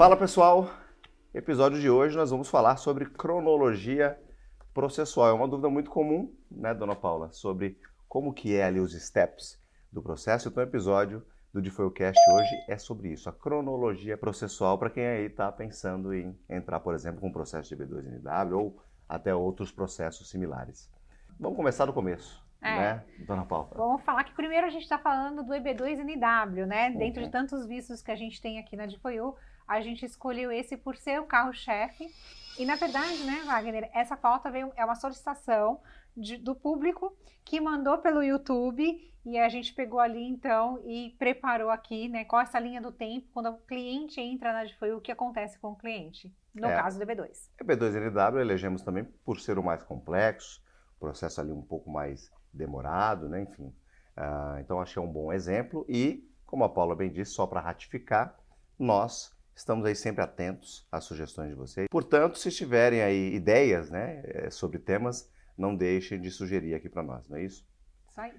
Fala pessoal, episódio de hoje nós vamos falar sobre cronologia processual. É uma dúvida muito comum, né, dona Paula, sobre como que é ali os steps do processo. Então o episódio do DeFoilcast hoje é sobre isso, a cronologia processual para quem aí está pensando em entrar, por exemplo, com um processo de B2NW ou até outros processos similares. Vamos começar do começo. É. Né, dona Paula? Vamos falar que primeiro a gente está falando do EB2NW, né? Uhum. Dentro de tantos vistos que a gente tem aqui na DeFoil, a gente escolheu esse por ser o carro-chefe. E na verdade, né, Wagner, essa pauta veio, é uma solicitação de, do público que mandou pelo YouTube e a gente pegou ali então e preparou aqui, né, qual é essa linha do tempo quando o cliente entra na foi o que acontece com o cliente, no é, caso do EB2. EB2NW elegemos também por ser o mais complexo, processo ali um pouco mais demorado, né, enfim. Uh, então achei um bom exemplo e, como a Paula bem disse, só para ratificar, nós Estamos aí sempre atentos às sugestões de vocês. Portanto, se tiverem aí ideias né, eh, sobre temas, não deixem de sugerir aqui para nós, não é isso? Aí.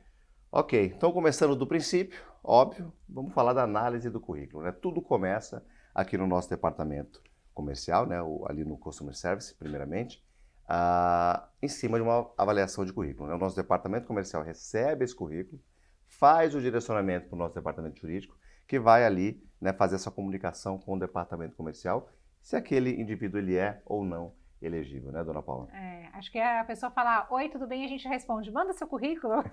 Ok, então começando do princípio, óbvio, vamos falar da análise do currículo. Né? Tudo começa aqui no nosso departamento comercial, né, ali no Customer Service, primeiramente, ah, em cima de uma avaliação de currículo. Né? O nosso departamento comercial recebe esse currículo, faz o direcionamento para o nosso departamento jurídico, que vai ali né, fazer essa comunicação com o departamento comercial, se aquele indivíduo ele é ou não elegível, né, dona Paula? É, acho que é a pessoa falar, oi, tudo bem, a gente responde, manda seu currículo.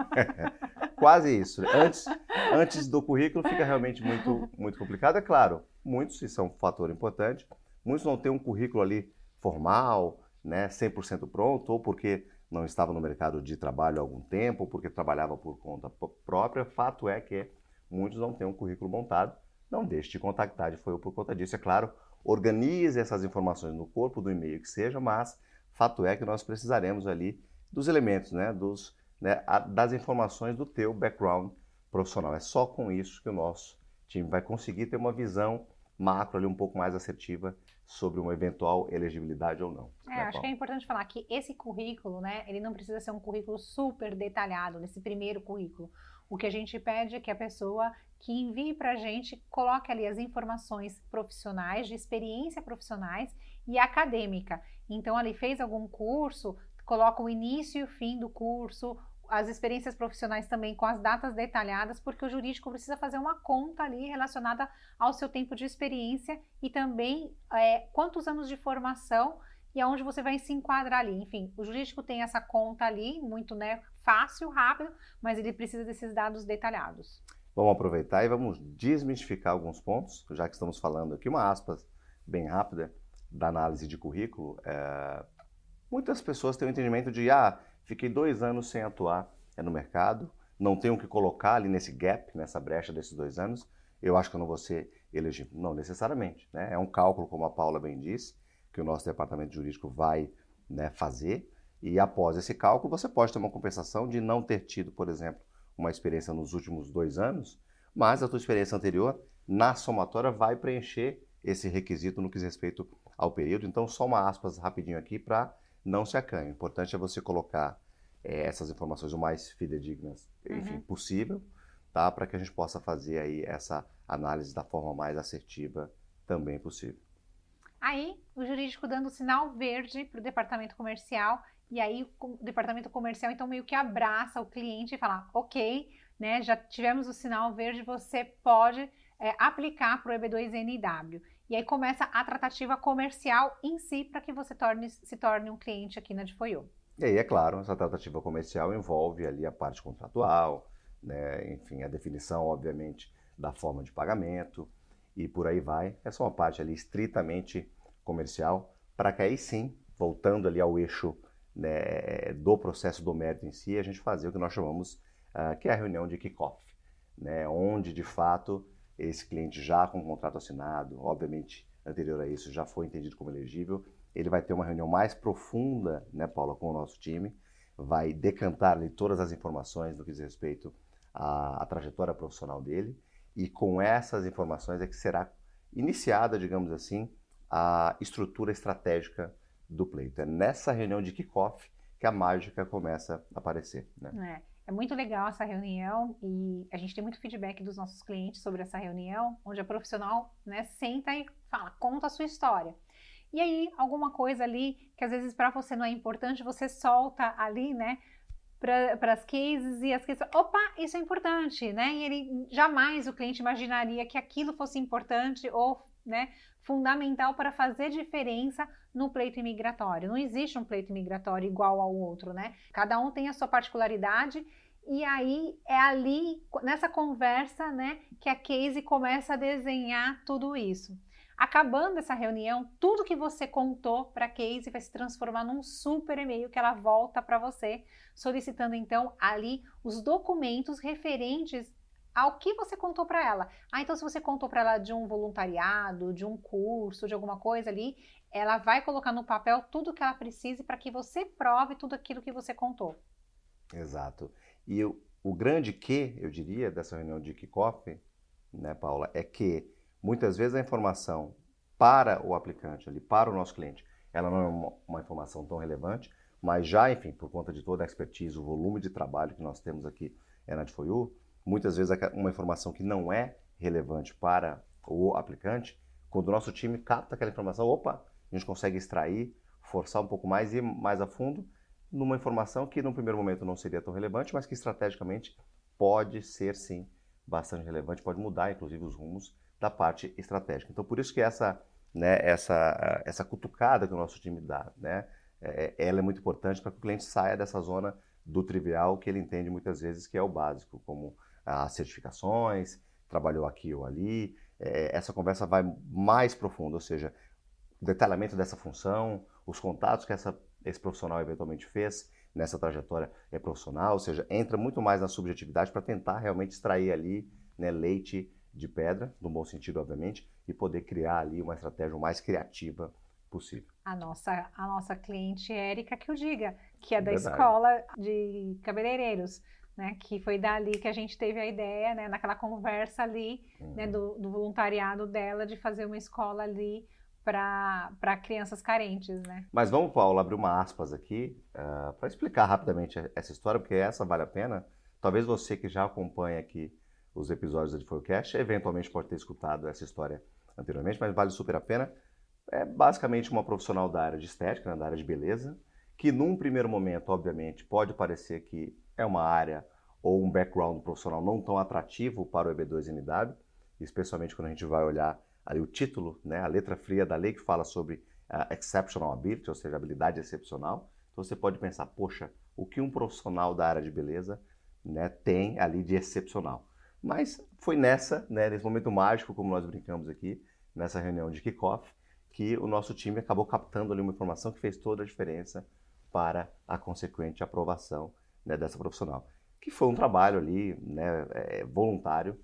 Quase isso. Antes, antes do currículo fica realmente muito, muito complicado. É claro, muitos, isso é um fator importante, muitos não têm um currículo ali formal, né, 100% pronto, ou porque não estava no mercado de trabalho há algum tempo, ou porque trabalhava por conta própria. Fato é que muitos não têm um currículo montado não deixe de contactar de Foi por conta disso. É claro, organize essas informações no corpo do e-mail que seja, mas fato é que nós precisaremos ali dos elementos, né, dos, né, das informações do teu background profissional. É só com isso que o nosso time vai conseguir ter uma visão macro ali um pouco mais assertiva sobre uma eventual elegibilidade ou não. É, acho que é importante falar que esse currículo, né, ele não precisa ser um currículo super detalhado nesse primeiro currículo. O que a gente pede é que a pessoa que envie para a gente coloque ali as informações profissionais, de experiência profissionais e acadêmica. Então, ali fez algum curso, coloca o início e o fim do curso, as experiências profissionais também com as datas detalhadas, porque o jurídico precisa fazer uma conta ali relacionada ao seu tempo de experiência e também é, quantos anos de formação e aonde você vai se enquadrar ali. Enfim, o jurídico tem essa conta ali, muito né, fácil, rápido, mas ele precisa desses dados detalhados. Vamos aproveitar e vamos desmistificar alguns pontos, já que estamos falando aqui, uma aspas bem rápida da análise de currículo. É... Muitas pessoas têm o entendimento de, ah, fiquei dois anos sem atuar no mercado, não tenho o que colocar ali nesse gap, nessa brecha desses dois anos, eu acho que eu não vou ser elegível. Não necessariamente. Né? É um cálculo, como a Paula bem disse, que o nosso departamento jurídico vai né, fazer. E após esse cálculo, você pode ter uma compensação de não ter tido, por exemplo, uma experiência nos últimos dois anos, mas a tua experiência anterior, na somatória, vai preencher esse requisito no que diz respeito ao período. Então, só uma aspas rapidinho aqui para não se acanhe. O importante é você colocar é, essas informações o mais fidedignas enfim, uhum. possível, tá? para que a gente possa fazer aí essa análise da forma mais assertiva também possível. Aí, o jurídico dando sinal verde para o departamento comercial, e aí o departamento comercial então meio que abraça o cliente e fala, ok, né, já tivemos o sinal verde, você pode é, aplicar para o EB2NW. E aí começa a tratativa comercial em si para que você torne, se torne um cliente aqui na Difoiô. E aí, é claro, essa tratativa comercial envolve ali a parte contratual, né, enfim, a definição, obviamente, da forma de pagamento, e por aí vai. Essa é uma parte ali estritamente comercial, para que aí sim, voltando ali ao eixo né, do processo do mérito em si, a gente fazer o que nós chamamos uh, que é a reunião de kickoff, né, onde de fato esse cliente já com o contrato assinado, obviamente anterior a isso já foi entendido como elegível, ele vai ter uma reunião mais profunda, né, Paula, com o nosso time, vai decantar ali todas as informações do que diz respeito à, à trajetória profissional dele e com essas informações é que será iniciada, digamos assim, a estrutura estratégica do pleito. É nessa reunião de kickoff que a mágica começa a aparecer. Né? É muito legal essa reunião e a gente tem muito feedback dos nossos clientes sobre essa reunião, onde a profissional né, senta e fala, conta a sua história. E aí, alguma coisa ali que às vezes para você não é importante, você solta ali, né? Para as cases e as cases, opa, isso é importante, né? E ele jamais o cliente imaginaria que aquilo fosse importante ou né, fundamental para fazer diferença no pleito imigratório. Não existe um pleito imigratório igual ao outro, né? Cada um tem a sua particularidade e aí é ali, nessa conversa, né, que a Casey começa a desenhar tudo isso. Acabando essa reunião, tudo que você contou para a Casey vai se transformar num super e-mail que ela volta para você, solicitando então ali os documentos referentes ao que você contou para ela. Ah, então se você contou para ela de um voluntariado, de um curso, de alguma coisa ali, ela vai colocar no papel tudo que ela precise para que você prove tudo aquilo que você contou. Exato. E o, grande que, eu diria, dessa reunião de kickoff, né, Paula, é que muitas vezes a informação para o aplicante, ali, para o nosso cliente, ela não é uma, uma informação tão relevante, mas já, enfim, por conta de toda a expertise, o volume de trabalho que nós temos aqui é na You, muitas vezes uma informação que não é relevante para o aplicante, quando o nosso time capta aquela informação, opa, a gente consegue extrair, forçar um pouco mais e ir mais a fundo numa informação que no primeiro momento não seria tão relevante, mas que estrategicamente pode ser sim bastante relevante, pode mudar inclusive os rumos da parte estratégica. Então, por isso que essa, né, essa, essa cutucada que o nosso time dá, né, é, ela é muito importante para que o cliente saia dessa zona do trivial que ele entende muitas vezes que é o básico, como as certificações, trabalhou aqui ou ali. É, essa conversa vai mais profunda, ou seja, o detalhamento dessa função, os contatos que essa, esse profissional eventualmente fez nessa trajetória é profissional, ou seja, entra muito mais na subjetividade para tentar realmente extrair ali né, leite de pedra, no bom sentido, obviamente, e poder criar ali uma estratégia o mais criativa possível. A nossa, a nossa cliente Érica que o diga, que é da Verdade. escola de cabeleireiros. Né, que foi dali que a gente teve a ideia, né, naquela conversa ali, né, uhum. né, do, do, voluntariado dela, de fazer uma escola ali para crianças carentes, né? Mas vamos, Paulo, abrir uma aspas aqui uh, para explicar rapidamente essa história, porque essa vale a pena. Talvez você que já acompanha aqui os episódios da Forecast, eventualmente pode ter escutado essa história anteriormente, mas vale super a pena. É basicamente uma profissional da área de estética, né, da área de beleza, que num primeiro momento, obviamente, pode parecer que é uma área ou um background profissional não tão atrativo para o EB2NW, especialmente quando a gente vai olhar ali o título, né, a letra fria da lei que fala sobre uh, exceptional ability, ou seja, habilidade excepcional. Então você pode pensar, poxa, o que um profissional da área de beleza né, tem ali de excepcional? Mas foi nessa, né, nesse momento mágico, como nós brincamos aqui, nessa reunião de kickoff, que o nosso time acabou captando ali uma informação que fez toda a diferença para a consequente aprovação né, dessa profissional. Que foi um trabalho ali né, é, voluntário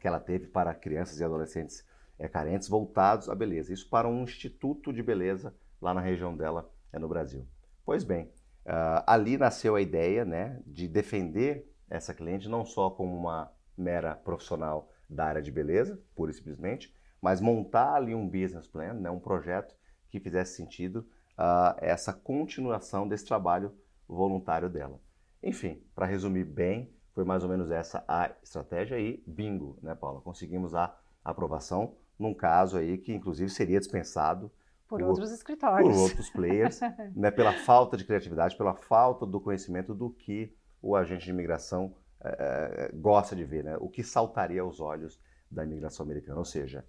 que ela teve para crianças e adolescentes é, carentes voltados à beleza. Isso para um instituto de beleza lá na região dela, é no Brasil. Pois bem, uh, ali nasceu a ideia né, de defender essa cliente não só como uma mera profissional da área de beleza, pura e simplesmente, mas montar ali um business plan, né, um projeto que fizesse sentido uh, essa continuação desse trabalho voluntário dela. Enfim, para resumir bem, foi mais ou menos essa a estratégia e bingo, né, Paula? Conseguimos a aprovação num caso aí que inclusive seria dispensado por, por outros escritórios, por outros players, né, pela falta de criatividade, pela falta do conhecimento do que o agente de imigração é, gosta de ver, né? O que saltaria aos olhos da imigração americana. Ou seja,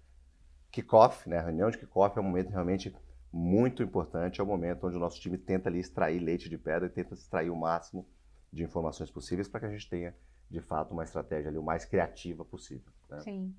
kickoff, né? A reunião de kickoff é um momento realmente muito importante, é o momento onde o nosso time tenta ali extrair leite de pedra e tenta extrair o máximo de informações possíveis para que a gente tenha, de fato, uma estratégia ali o mais criativa possível. Né? Sim.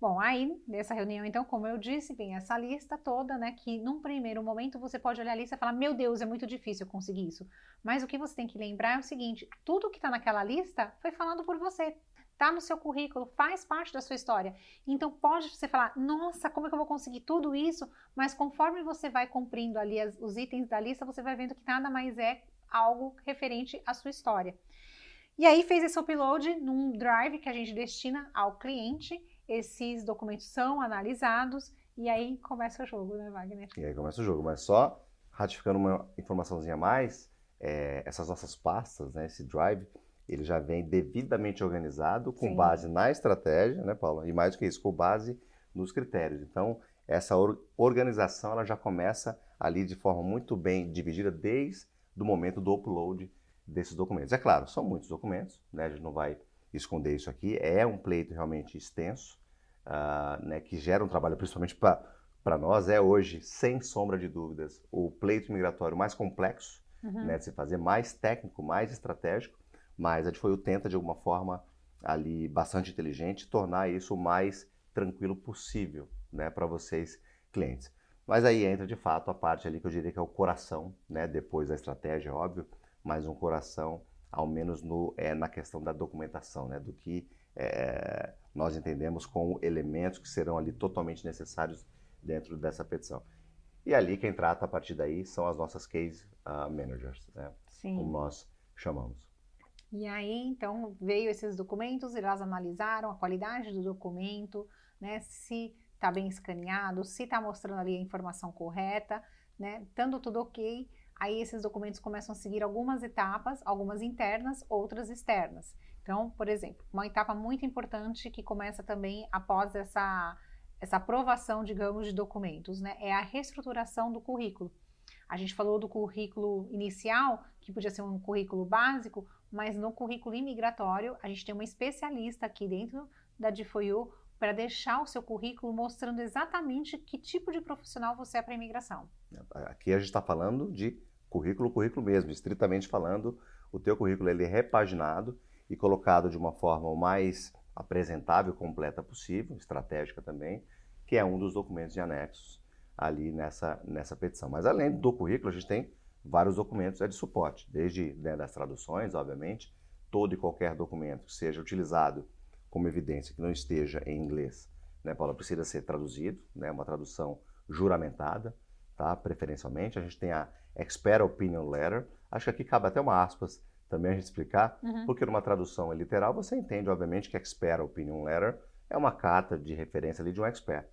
Bom, aí nessa reunião, então, como eu disse, vem essa lista toda, né? Que num primeiro momento você pode olhar a lista e falar: Meu Deus, é muito difícil conseguir isso. Mas o que você tem que lembrar é o seguinte: tudo que está naquela lista foi falado por você, tá no seu currículo, faz parte da sua história. Então pode você falar: Nossa, como é que eu vou conseguir tudo isso? Mas conforme você vai cumprindo ali as, os itens da lista, você vai vendo que nada mais é algo referente à sua história. E aí fez esse upload num drive que a gente destina ao cliente esses documentos são analisados e aí começa o jogo, né, Wagner? E aí começa o jogo, mas só ratificando uma informaçãozinha a mais, é, essas nossas pastas, né, esse drive, ele já vem devidamente organizado com Sim. base na estratégia, né, Paula? E mais do que isso, com base nos critérios. Então, essa or organização ela já começa ali de forma muito bem dividida desde o momento do upload desses documentos. É claro, são muitos documentos, né? A gente não vai esconder isso aqui. É um pleito realmente extenso, uh, né, que gera um trabalho principalmente para nós. É hoje, sem sombra de dúvidas, o pleito migratório mais complexo uhum. né, de se fazer, mais técnico, mais estratégico, mas a Adfoio tenta, de alguma forma, ali, bastante inteligente, tornar isso o mais tranquilo possível né, para vocês, clientes. Mas aí entra, de fato, a parte ali que eu diria que é o coração, né, depois da estratégia, óbvio, mas um coração, ao menos no, é, na questão da documentação, né, do que é, nós entendemos como elementos que serão ali totalmente necessários dentro dessa petição. E ali quem trata a partir daí são as nossas case uh, managers, né? Sim. como nós chamamos. E aí, então, veio esses documentos, elas analisaram a qualidade do documento, né? Se está bem escaneado, se está mostrando ali a informação correta, né? Estando tudo ok, aí esses documentos começam a seguir algumas etapas, algumas internas, outras externas. Então, por exemplo, uma etapa muito importante que começa também após essa, essa aprovação, digamos, de documentos, né? É a reestruturação do currículo. A gente falou do currículo inicial, que podia ser um currículo básico, mas no currículo imigratório, a gente tem uma especialista aqui dentro da DFOU para deixar o seu currículo mostrando exatamente que tipo de profissional você é para a imigração. Aqui a gente está falando de currículo, currículo mesmo, estritamente falando, o teu currículo ele é repaginado e colocado de uma forma o mais apresentável completa possível, estratégica também, que é um dos documentos de anexos ali nessa, nessa petição. Mas além do currículo, a gente tem vários documentos é de suporte, desde né, das traduções, obviamente, todo e qualquer documento que seja utilizado como evidência que não esteja em inglês, né, Paula, precisa ser traduzido, né, uma tradução juramentada, tá, preferencialmente. A gente tem a Expert Opinion Letter, acho que aqui cabe até uma aspas também a gente explicar, uhum. porque numa tradução literal você entende, obviamente, que Expert Opinion Letter é uma carta de referência ali de um expert.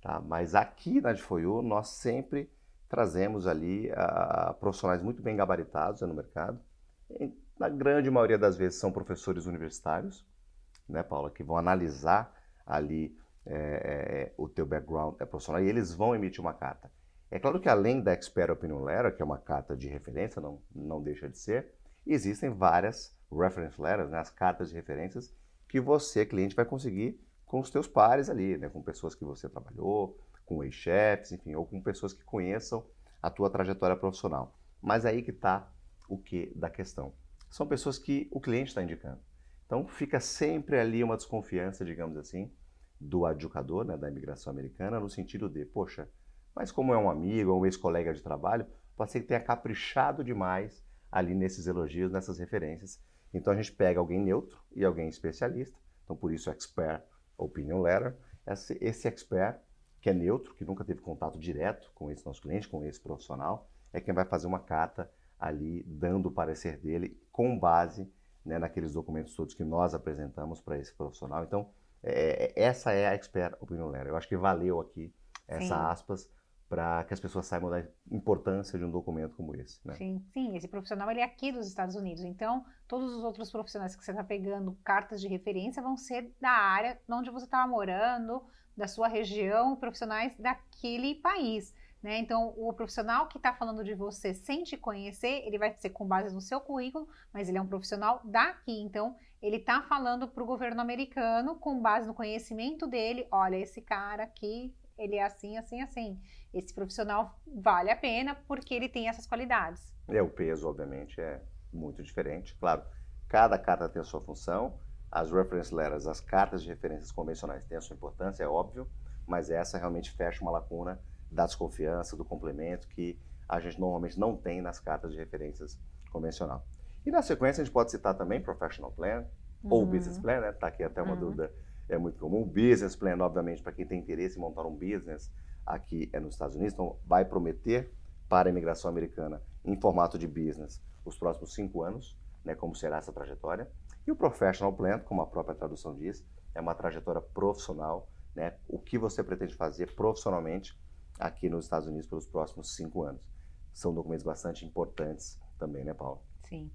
Tá? Mas aqui na DFOIU nós sempre trazemos ali uh, profissionais muito bem gabaritados no mercado. E, na grande maioria das vezes são professores universitários, né, Paula, que vão analisar ali é, é, o teu background é profissional e eles vão emitir uma carta. É claro que além da Expert Opinion Letter, que é uma carta de referência, não, não deixa de ser, existem várias reference letters, né, as cartas de referências, que você, cliente, vai conseguir com os teus pares ali, né? com pessoas que você trabalhou, com ex-chefes, enfim, ou com pessoas que conheçam a tua trajetória profissional. Mas aí que está o que da questão. São pessoas que o cliente está indicando. Então fica sempre ali uma desconfiança, digamos assim, do adjudicador, né, da imigração americana, no sentido de, poxa, mas como é um amigo ou um ex-colega de trabalho, pode ser que tenha caprichado demais ali nesses elogios, nessas referências. Então a gente pega alguém neutro e alguém especialista, então por isso expert opinion letter, esse, esse expert, que é neutro, que nunca teve contato direto com esse nosso cliente, com esse profissional, é quem vai fazer uma carta ali, dando o parecer dele, com base né, naqueles documentos todos que nós apresentamos para esse profissional. Então, é, é, essa é a expert opinion letter. Eu acho que valeu aqui essa Sim. aspas para que as pessoas saibam da importância de um documento como esse. Né? Sim, sim, esse profissional ele é aqui dos Estados Unidos, então todos os outros profissionais que você está pegando cartas de referência vão ser da área onde você estava morando, da sua região, profissionais daquele país. Né? Então, o profissional que está falando de você sem te conhecer, ele vai ser com base no seu currículo, mas ele é um profissional daqui. Então, ele está falando para o governo americano com base no conhecimento dele. Olha, esse cara aqui, ele é assim, assim, assim esse profissional vale a pena porque ele tem essas qualidades. É, o peso, obviamente, é muito diferente. Claro, cada carta tem a sua função, as reference letters, as cartas de referências convencionais têm a sua importância, é óbvio, mas essa realmente fecha uma lacuna da desconfiança, do complemento que a gente normalmente não tem nas cartas de referências convencional. E na sequência a gente pode citar também Professional Plan uhum. ou Business Plan, né? Tá aqui até uma uhum. dúvida, é muito comum. Business Plan, obviamente, para quem tem interesse em montar um business, aqui é nos Estados Unidos, então vai prometer para a imigração americana em formato de business os próximos cinco anos, né, como será essa trajetória. E o Professional Plan, como a própria tradução diz, é uma trajetória profissional, né, o que você pretende fazer profissionalmente aqui nos Estados Unidos pelos próximos cinco anos. São documentos bastante importantes também, né, Paulo? Sim.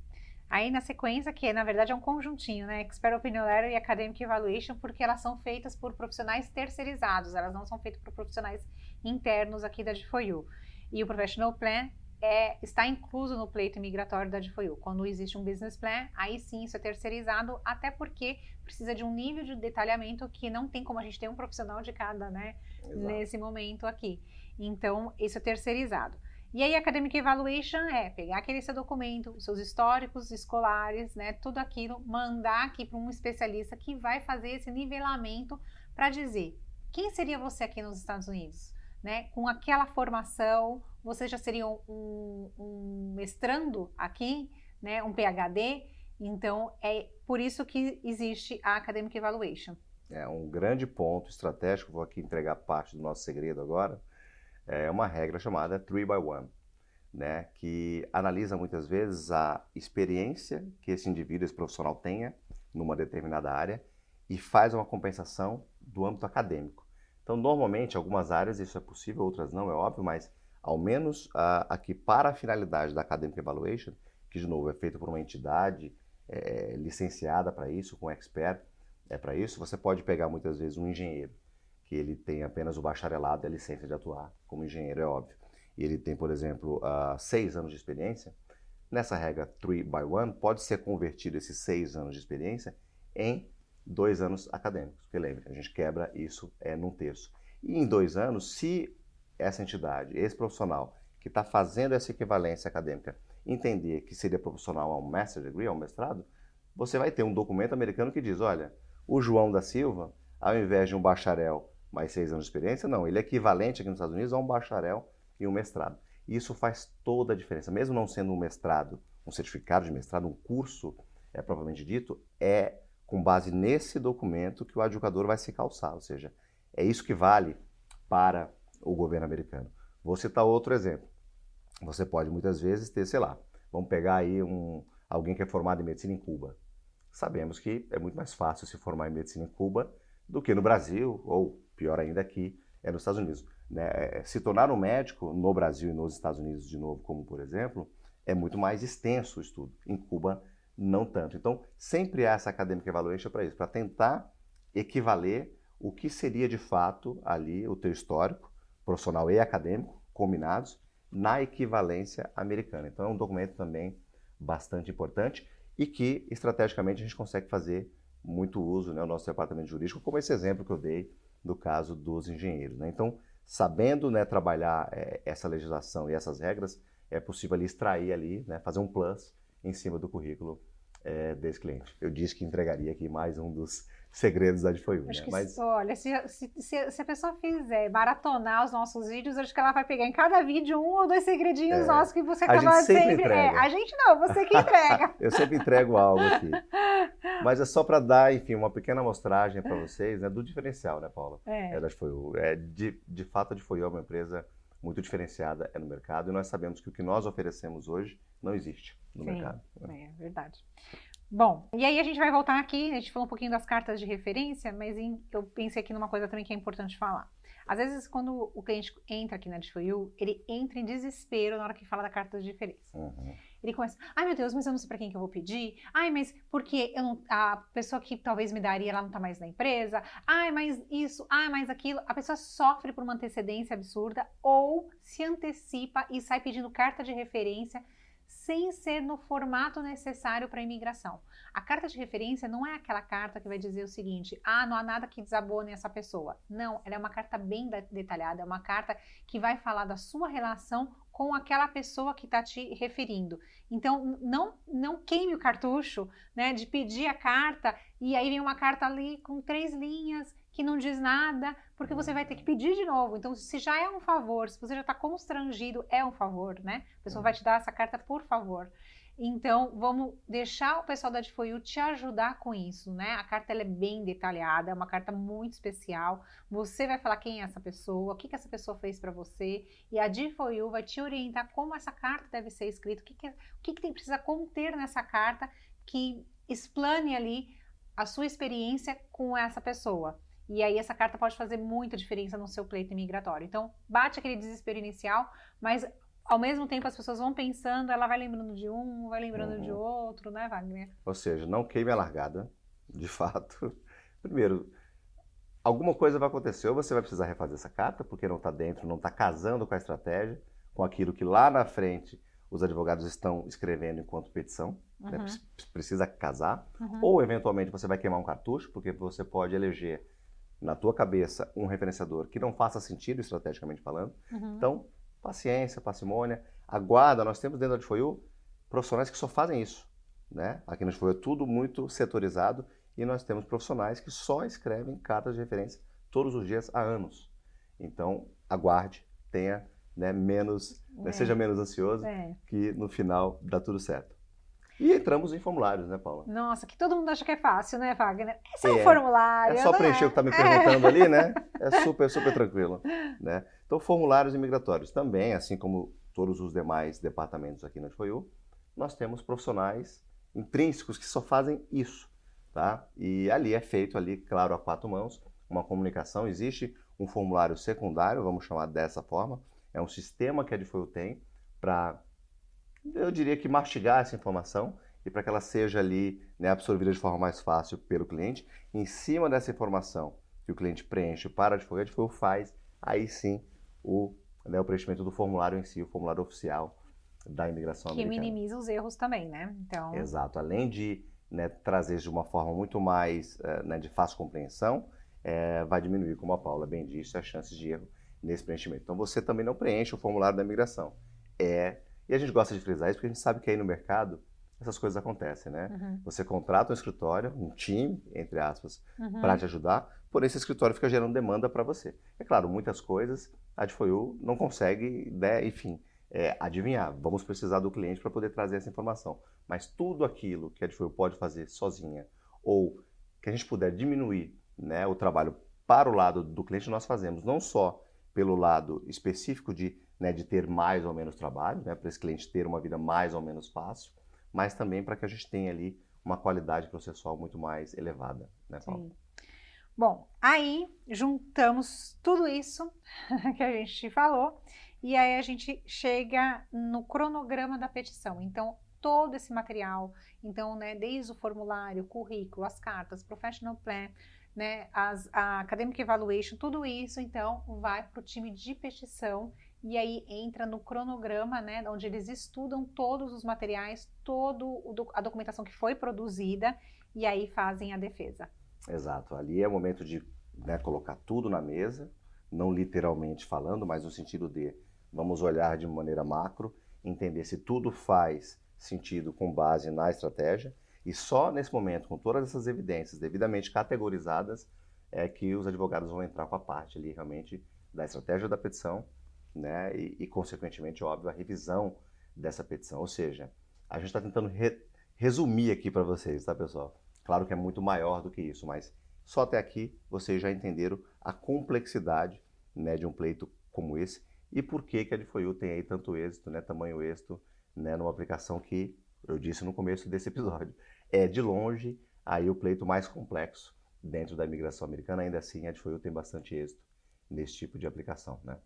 Aí na sequência, que na verdade é um conjuntinho, né? Expert Opinion Letter e Academic Evaluation, porque elas são feitas por profissionais terceirizados, elas não são feitas por profissionais internos aqui da D4U. E o Professional Plan é, está incluso no pleito migratório da D4U. Quando existe um business plan, aí sim isso é terceirizado, até porque precisa de um nível de detalhamento que não tem como a gente ter um profissional de cada, né? Exato. Nesse momento aqui. Então, isso é terceirizado. E aí, Academic Evaluation é pegar aquele seu documento, seus históricos escolares, né, tudo aquilo, mandar aqui para um especialista que vai fazer esse nivelamento para dizer quem seria você aqui nos Estados Unidos, né? Com aquela formação, você já seria um, um mestrando aqui, né? Um PhD. Então, é por isso que existe a Academic Evaluation. É um grande ponto estratégico, vou aqui entregar parte do nosso segredo agora, é uma regra chamada 3 by 1, né, que analisa muitas vezes a experiência que esse indivíduo, esse profissional tenha numa determinada área e faz uma compensação do âmbito acadêmico. Então, normalmente, algumas áreas isso é possível, outras não, é óbvio, mas ao menos uh, aqui para a finalidade da Academic Evaluation, que de novo é feito por uma entidade é, licenciada para isso, com expert é para isso, você pode pegar muitas vezes um engenheiro que ele tem apenas o bacharelado e a licença de atuar como engenheiro, é óbvio. E ele tem, por exemplo, uh, seis anos de experiência. Nessa regra 3 by 1, pode ser convertido esses seis anos de experiência em dois anos acadêmicos. Porque lembre, a gente quebra isso é, num terço. E em dois anos, se essa entidade, esse profissional que está fazendo essa equivalência acadêmica, entender que seria proporcional a um master degree, a um mestrado, você vai ter um documento americano que diz, olha, o João da Silva, ao invés de um bacharel mais seis anos de experiência, não. Ele é equivalente aqui nos Estados Unidos a um bacharel e um mestrado. E isso faz toda a diferença. Mesmo não sendo um mestrado, um certificado de mestrado, um curso, é propriamente dito, é com base nesse documento que o adjudicador vai se calçar. Ou seja, é isso que vale para o governo americano. Vou citar outro exemplo. Você pode muitas vezes ter, sei lá, vamos pegar aí um, alguém que é formado em medicina em Cuba. Sabemos que é muito mais fácil se formar em medicina em Cuba do que no Brasil ou pior ainda aqui, é nos Estados Unidos. Né? É, se tornar um médico no Brasil e nos Estados Unidos de novo, como por exemplo, é muito mais extenso o estudo. Em Cuba, não tanto. Então, sempre há essa academic evaluation para isso, para tentar equivaler o que seria de fato ali o teu histórico, profissional e acadêmico, combinados, na equivalência americana. Então, é um documento também bastante importante e que, estrategicamente, a gente consegue fazer muito uso, né, o nosso departamento jurídico, como esse exemplo que eu dei do caso dos engenheiros. Né? Então, sabendo né, trabalhar é, essa legislação e essas regras, é possível ali extrair ali, né, fazer um plus em cima do currículo é, desse cliente. Eu disse que entregaria aqui mais um dos segredos da Difoiu. Acho né? que Mas... olha, se, se, se, a pessoa fizer maratonar os nossos vídeos, acho que ela vai pegar em cada vídeo um ou dois segredinhos é. nossos que você acaba a sempre. sempre... É, a gente não, você que entrega. Eu sempre entrego algo aqui. Mas é só para dar, enfim, uma pequena amostragem para vocês né, do diferencial, né, Paula? É. é da. É, de, de fato, a Difoiu é uma empresa muito diferenciada é no mercado e nós sabemos que o que nós oferecemos hoje não existe no Sim, mercado. É verdade. Bom, e aí a gente vai voltar aqui, a gente falou um pouquinho das cartas de referência, mas em, eu pensei aqui numa coisa também que é importante falar. Às vezes, quando o cliente entra aqui na DFU, ele entra em desespero na hora que fala da carta de referência. Uhum. Ele começa, ai meu Deus, mas eu não sei para quem que eu vou pedir. Ai, mas porque eu não, a pessoa que talvez me daria, ela não está mais na empresa. Ai, mas isso, ai, mas aquilo. A pessoa sofre por uma antecedência absurda ou se antecipa e sai pedindo carta de referência sem ser no formato necessário para a imigração. A carta de referência não é aquela carta que vai dizer o seguinte: ah, não há nada que desabone essa pessoa. Não, ela é uma carta bem detalhada, é uma carta que vai falar da sua relação com aquela pessoa que está te referindo. Então, não, não queime o cartucho né, de pedir a carta e aí vem uma carta ali com três linhas não diz nada, porque você vai ter que pedir de novo. Então, se já é um favor, se você já está constrangido, é um favor, né? A pessoa vai te dar essa carta por favor. Então, vamos deixar o pessoal da Difoyu te ajudar com isso, né? A carta é bem detalhada, é uma carta muito especial. Você vai falar quem é essa pessoa, o que, que essa pessoa fez para você, e a Difoyu vai te orientar como essa carta deve ser escrita, o que, que, o que, que precisa conter nessa carta que explane ali a sua experiência com essa pessoa. E aí essa carta pode fazer muita diferença no seu pleito imigratório. Então, bate aquele desespero inicial, mas ao mesmo tempo as pessoas vão pensando, ela vai lembrando de um, vai lembrando Uhum. de outro, né, Wagner? Ou seja, não queime a largada, de fato. Primeiro, alguma coisa vai acontecer, ou você vai precisar refazer essa carta, porque não está dentro, não está casando com a estratégia, com aquilo que lá na frente os advogados estão escrevendo enquanto petição, né? Uhum. Pre- precisa casar. Uhum. Ou, eventualmente, você vai queimar um cartucho, porque você pode eleger na tua cabeça um referenciador que não faça sentido estrategicamente falando. Uhum. Então, paciência, parcimônia, aguarda. Nós temos dentro da Adfoyu profissionais que só fazem isso. Né? Aqui na Adfoyu é tudo muito setorizado e nós temos profissionais que só escrevem cartas de referência todos os dias há anos. Então, aguarde, tenha né, menos, É. seja menos ansioso, É. que no final dá tudo certo. E entramos em formulários, né, Paula? Nossa, que todo mundo acha que é fácil, né, Wagner? É só um É. formulário. É só preencher o que está me perguntando ali, né? É super, super tranquilo. Né? Então, formulários imigratórios também, assim como todos os demais departamentos aqui na FOIU, nós temos profissionais intrínsecos que só fazem isso. Tá? E ali é feito, ali, claro, a quatro mãos, uma comunicação. Existe um formulário secundário, vamos chamar dessa forma. É um sistema que a FOIU tem para, eu diria que mastigar essa informação e para que ela seja ali né, absorvida de forma mais fácil pelo cliente. Em cima dessa informação que o cliente preenche para a advogado, a FOIU faz aí sim o, né, o preenchimento do formulário em si, o formulário oficial da imigração Que americana. minimiza os erros também, né? Então, Exato. Além de né, trazer de uma forma muito mais eh, né, de fácil compreensão, eh, vai diminuir, como a Paula bem disse, as chances de erro nesse preenchimento. Então você também não preenche o formulário da imigração. É, e a gente gosta de frisar isso porque a gente sabe que aí no mercado essas coisas acontecem, né? uhum, Você contrata um escritório, um time, entre aspas, uhum. para te ajudar, porém esse escritório fica gerando demanda para você. É claro, muitas coisas a Adfoyu não consegue, né, enfim, é, adivinhar. Vamos precisar do cliente para poder trazer essa informação. Mas tudo aquilo que a Adfoyu pode fazer sozinha ou que a gente puder diminuir né, o trabalho para o lado do cliente, nós fazemos. Não só pelo lado específico de, né, de ter mais ou menos trabalho, né, para esse cliente ter uma vida mais ou menos fácil, mas também para que a gente tenha ali uma qualidade processual muito mais elevada. Né, Paulo? Sim. Bom, aí juntamos tudo isso que a gente falou e aí a gente chega no cronograma da petição. Então, todo esse material, então, né, desde o formulário, currículo, as cartas, professional plan, né, as, a academic evaluation, tudo isso, então, vai para o time de petição e aí entra no cronograma, né, onde eles estudam todos os materiais, toda a documentação que foi produzida e aí fazem a defesa. Exato. Ali é o momento de né, colocar tudo na mesa, não literalmente falando, mas no sentido de vamos olhar de maneira macro, entender se tudo faz sentido com base na estratégia e só nesse momento, com todas essas evidências devidamente categorizadas, é que os advogados vão entrar com a parte ali realmente da estratégia da petição, né, e, e consequentemente, óbvio, a revisão dessa petição. Ou seja, a gente está tentando re resumir aqui para vocês, tá, pessoal? Claro que é muito maior do que isso, mas só até aqui vocês já entenderam a complexidade né, de um pleito como esse e por que, que a Adfoyu tem aí tanto êxito, né, tamanho êxito, né, numa aplicação que, eu disse no começo desse episódio, é de longe aí o pleito mais complexo dentro da imigração americana. Ainda assim, a Adfoyu tem bastante êxito nesse tipo de aplicação. Né?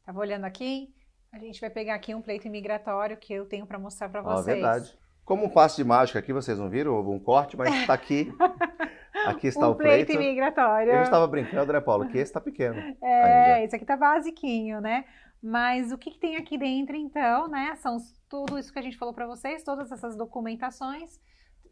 Estava olhando aqui, a gente vai pegar aqui um pleito imigratório que eu tenho para mostrar para vocês. verdade. Como um passe de mágica aqui, vocês não viram? Houve um corte, mas está aqui. Aqui está um o pleito. pleito imigratório. Gente estava brincando, né, Paulo? Que esse está pequeno. É, ainda. esse aqui tá basiquinho, né? Mas o que, que tem aqui dentro, então, né? São tudo isso que a gente falou para vocês, todas essas documentações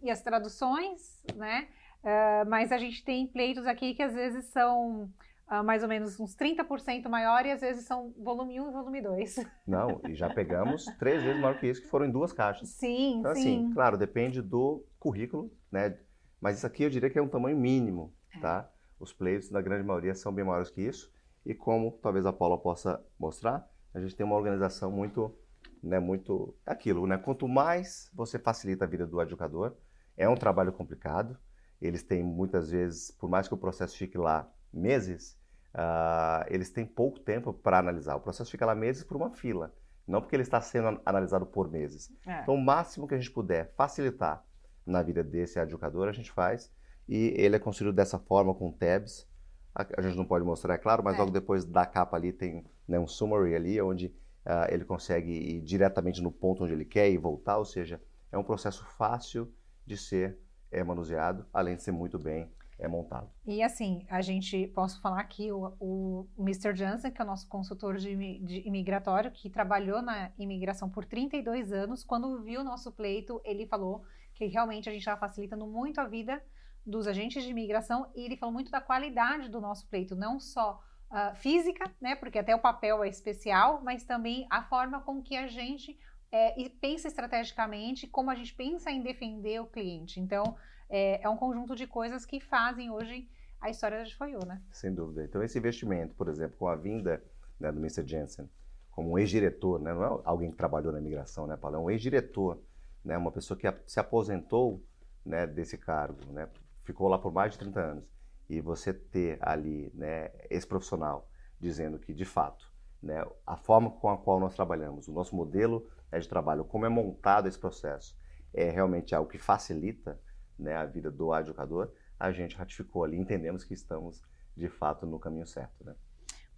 e as traduções, né? Ah, mas a gente tem pleitos aqui que às vezes são ah, mais ou menos uns 30% maior e às vezes são volume 1 e volume 2. Não, e já pegamos três vezes maior que isso, que foram em duas caixas. Sim, Então, sim. assim, claro, depende do currículo, né? Mas isso aqui eu diria que é um tamanho mínimo, É. tá? Os pleitos, na grande maioria, são bem maiores que isso. E como talvez a Paula possa mostrar, a gente tem uma organização muito, né, muito aquilo, né? Quanto mais você facilita a vida do advogado, é um trabalho complicado. Eles têm muitas vezes, por mais que o processo fique lá meses, ah, eles têm pouco tempo para analisar. O processo fica lá meses por uma fila, não porque ele está sendo analisado por meses. É. Então, o máximo que a gente puder facilitar na vida desse adjudicador, a gente faz. E ele é construído dessa forma, com tabs. A, a gente não pode mostrar, é claro, mas É. logo depois da capa ali tem né, um summary ali, onde uh, ele consegue ir diretamente no ponto onde ele quer e voltar, ou seja, é um processo fácil de ser é, manuseado, além de ser muito bem é montado. E assim, a gente, posso falar aqui, o, o Mr. Jansen, que é o nosso consultor de, de imigratório, que trabalhou na imigração por 32 anos, quando viu o nosso pleito, ele falou que realmente a gente estava facilitando muito a vida dos agentes de imigração e ele falou muito da qualidade do nosso pleito, não só uh, física, né, porque até o papel é especial, mas também a forma com que a gente é, pensa estrategicamente, como a gente pensa em defender o cliente. Então, é, é um conjunto de coisas que fazem hoje a história da Foiô, né? Sem dúvida. Então, esse investimento, por exemplo, com a vinda né, do Mr. Jensen, como um ex-diretor, né, não é alguém que trabalhou na imigração, né, Paulo? É um ex-diretor, né, uma pessoa que se aposentou né, desse cargo, né, ficou lá por mais de 30 anos. E você ter ali né, esse profissional dizendo que, de fato, né, a forma com a qual nós trabalhamos, o nosso modelo né, de trabalho, como é montado esse processo, é realmente algo que facilita né, a vida do educador, a gente ratificou ali, entendemos que estamos de fato no caminho certo. Né?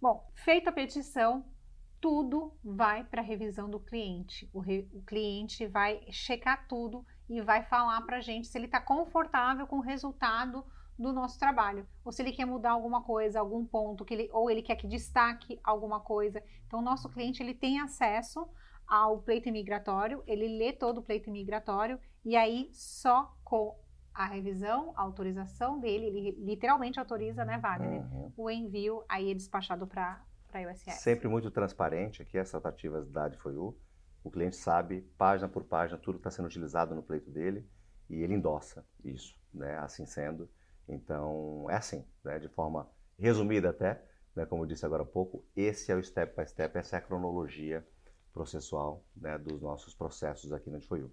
Bom, feita a petição, tudo vai para a revisão do cliente. O, re, o, cliente vai checar tudo e vai falar para a gente se ele está confortável com o resultado do nosso trabalho, ou se ele quer mudar alguma coisa, algum ponto, que ele, ou ele quer que destaque alguma coisa. Então, o nosso cliente ele tem acesso ao pleito imigratório, ele lê todo o pleito imigratório e aí só com a revisão, a autorização dele, ele literalmente autoriza, né, Wagner, uhum. o envio aí é despachado para a USS. Sempre muito transparente aqui as tratativas da DFOU. O cliente sabe, página por página, tudo está sendo utilizado no pleito dele e ele endossa isso, né, assim sendo. Então, é assim, né, de forma resumida até, né, como eu disse agora há pouco, esse é o step by step, essa é a cronologia processual né, dos nossos processos aqui na DFOU.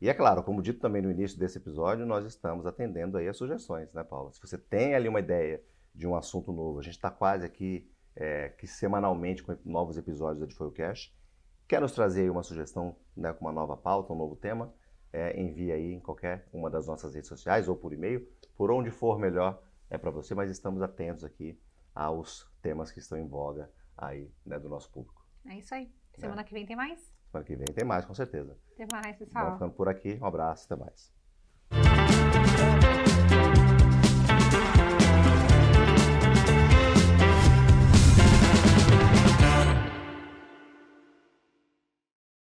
E é claro, como dito também no início desse episódio, nós estamos atendendo aí as sugestões, né, Paula? Se você tem ali uma ideia de um assunto novo, a gente está quase aqui é, que semanalmente com novos episódios da Foi o Cash. Quer nos trazer aí uma sugestão né, com uma nova pauta, um novo tema? É, envie aí em qualquer uma das nossas redes sociais ou por e-mail, por onde for melhor é para você, mas estamos atentos aqui aos temas que estão em voga aí né, do nosso público. É isso aí. Semana é. que vem tem mais? Semana que vem tem mais, com certeza. Tem mais, pessoal. Vamos ficando por aqui. Um abraço, até mais.